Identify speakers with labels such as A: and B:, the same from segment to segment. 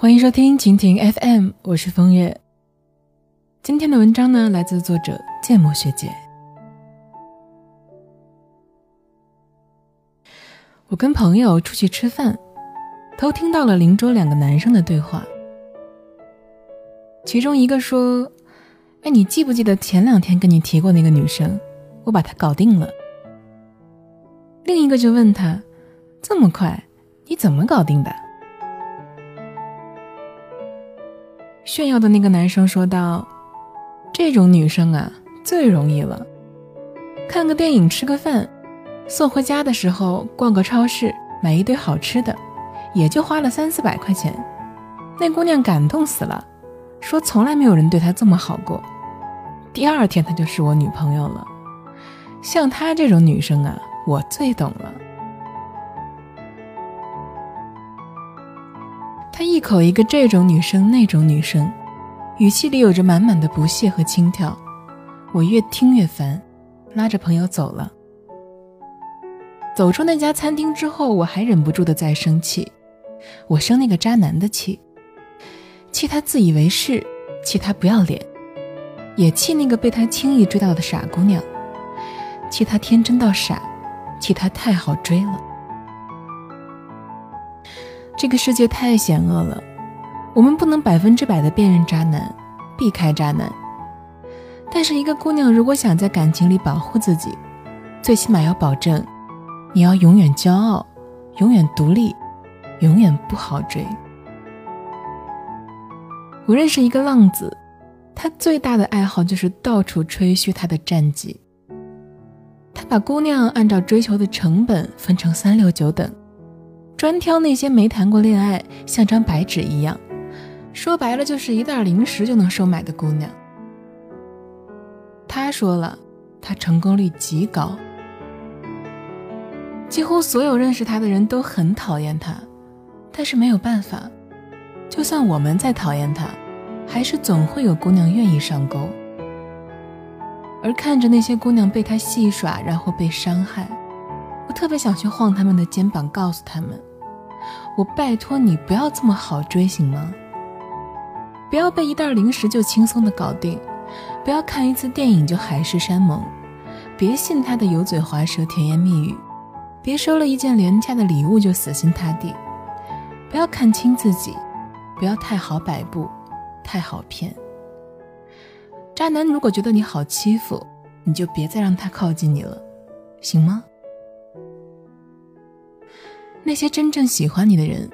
A: 欢迎收听蜻蜓 FM，我是风月。今天的文章呢，来自作者芥末学姐。我跟朋友出去吃饭，偷听到了邻桌两个男生的对话。其中一个说：“哎，你记不记得前两天跟你提过那个女生？我把她搞定了。”另一个就问他：“这么快，你怎么搞定的？”炫耀的那个男生说道：“这种女生啊，最容易了。看个电影，吃个饭，送回家的时候逛个超市，买一堆好吃的，也就花了三四百块钱。那姑娘感动死了，说从来没有人对她这么好过。第二天她就是我女朋友了。像她这种女生啊，我最懂了。”一口一个这种女生那种女生，语气里有着满满的不屑和轻佻。我越听越烦，拉着朋友走了。走出那家餐厅之后，我还忍不住的在生气。我生那个渣男的气，气他自以为是，气他不要脸，也气那个被他轻易追到的傻姑娘，气他天真到傻，气他太好追了。这个世界太险恶了，我们不能百分之百的辨认渣男，避开渣男。但是，一个姑娘如果想在感情里保护自己，最起码要保证，你要永远骄傲，永远独立，永远不好追。我认识一个浪子，他最大的爱好就是到处吹嘘他的战绩。他把姑娘按照追求的成本分成三六九等。专挑那些没谈过恋爱、像张白纸一样，说白了就是一袋零食就能收买的姑娘。他说了，他成功率极高，几乎所有认识他的人都很讨厌他，但是没有办法，就算我们再讨厌他，还是总会有姑娘愿意上钩。而看着那些姑娘被他戏耍，然后被伤害，我特别想去晃他们的肩膀，告诉他们。我拜托你不要这么好追行吗？不要被一袋零食就轻松的搞定，不要看一次电影就海誓山盟，别信他的油嘴滑舌、甜言蜜语，别收了一件廉价的礼物就死心塌地，不要看清自己，不要太好摆布，太好骗。渣男如果觉得你好欺负，你就别再让他靠近你了，行吗？那些真正喜欢你的人，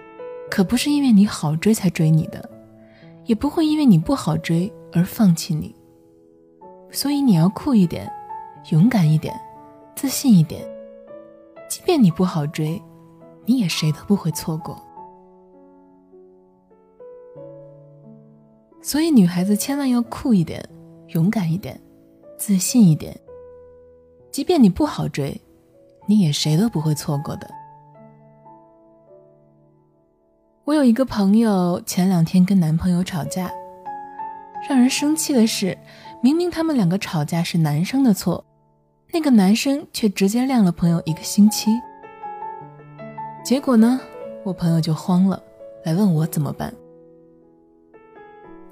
A: 可不是因为你好追才追你的，也不会因为你不好追而放弃你。所以你要酷一点，勇敢一点，自信一点。即便你不好追，你也谁都不会错过。所以女孩子千万要酷一点，勇敢一点，自信一点。即便你不好追，你也谁都不会错过的。我有一个朋友，前两天跟男朋友吵架。让人生气的是，明明他们两个吵架是男生的错，那个男生却直接晾了朋友一个星期。结果呢，我朋友就慌了，来问我怎么办。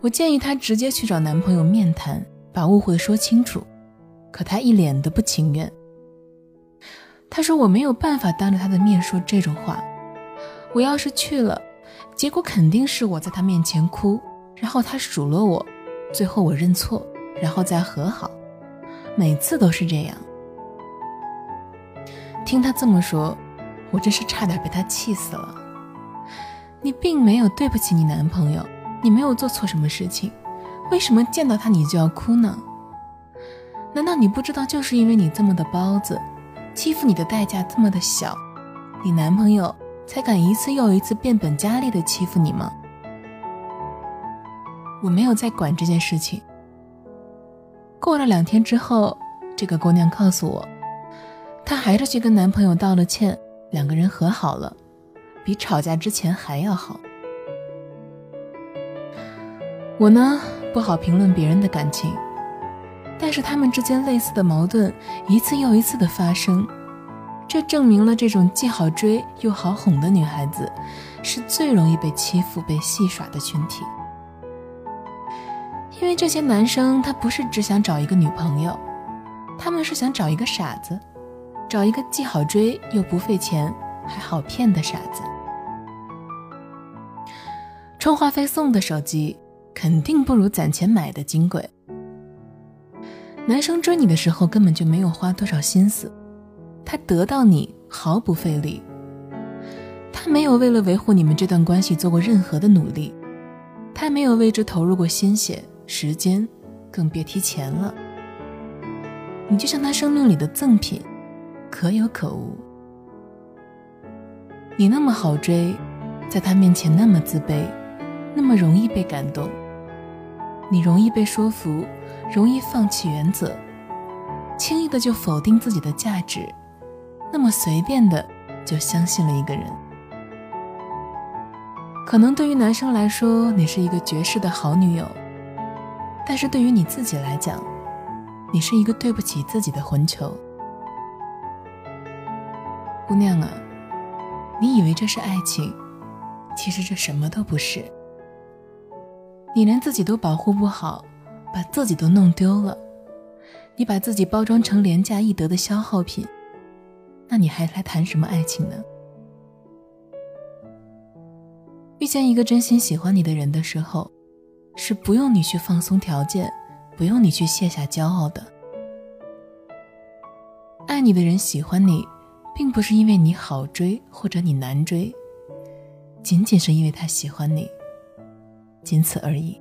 A: 我建议她直接去找男朋友面谈，把误会说清楚。可她一脸的不情愿。她说我没有办法当着他的面说这种话，我要是去了。结果肯定是我在他面前哭，然后他数落我，最后我认错，然后再和好，每次都是这样。听他这么说，我真是差点被他气死了。你并没有对不起你男朋友，你没有做错什么事情，为什么见到他你就要哭呢？难道你不知道，就是因为你这么的包子，欺负你的代价这么的小，你男朋友？才敢一次又一次变本加厉的欺负你吗？我没有再管这件事情。过了两天之后，这个姑娘告诉我，她还是去跟男朋友道了歉，两个人和好了，比吵架之前还要好。我呢，不好评论别人的感情，但是他们之间类似的矛盾一次又一次的发生。这证明了这种既好追又好哄的女孩子，是最容易被欺负、被戏耍的群体。因为这些男生他不是只想找一个女朋友，他们是想找一个傻子，找一个既好追又不费钱还好骗的傻子。充话费送的手机肯定不如攒钱买的金贵。男生追你的时候根本就没有花多少心思，他得到你毫不费力，他没有为了维护你们这段关系做过任何的努力，他没有为之投入过心血。时间，更别提钱了。你就像他生命里的赠品，可有可无。你那么好追，在他面前那么自卑，那么容易被感动。你容易被说服，容易放弃原则，轻易的就否定自己的价值，那么随便的就相信了一个人。可能对于男生来说，你是一个绝世的好女友。但是对于你自己来讲，你是一个对不起自己的混球，姑娘啊，你以为这是爱情，其实这什么都不是。你连自己都保护不好，把自己都弄丢了，你把自己包装成廉价易得的消耗品，那你还来谈什么爱情呢？遇见一个真心喜欢你的人的时候。是不用你去放松条件，不用你去卸下骄傲的。爱你的人喜欢你，并不是因为你好追或者你难追，仅仅是因为他喜欢你，仅此而已。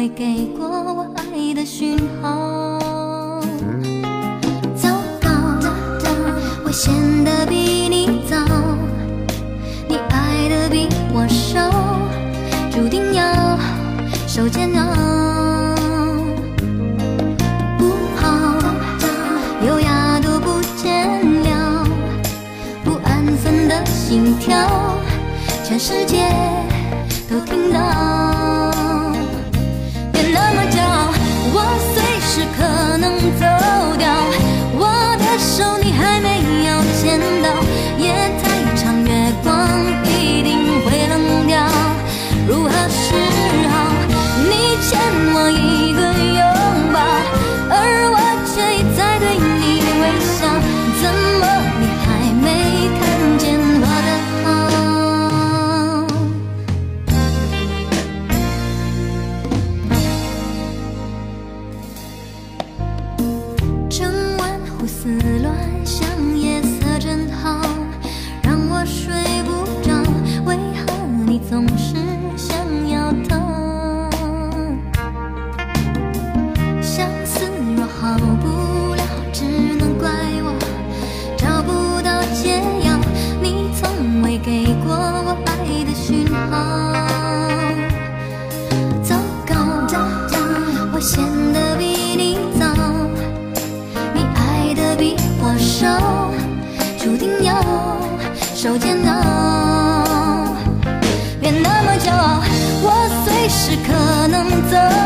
B: 没给过我爱的讯号，糟糕，我显得比你早，你爱的比我少，注定要受煎熬。不好，优雅都不见了，不安分的心跳，全世界都听到。走掉。So.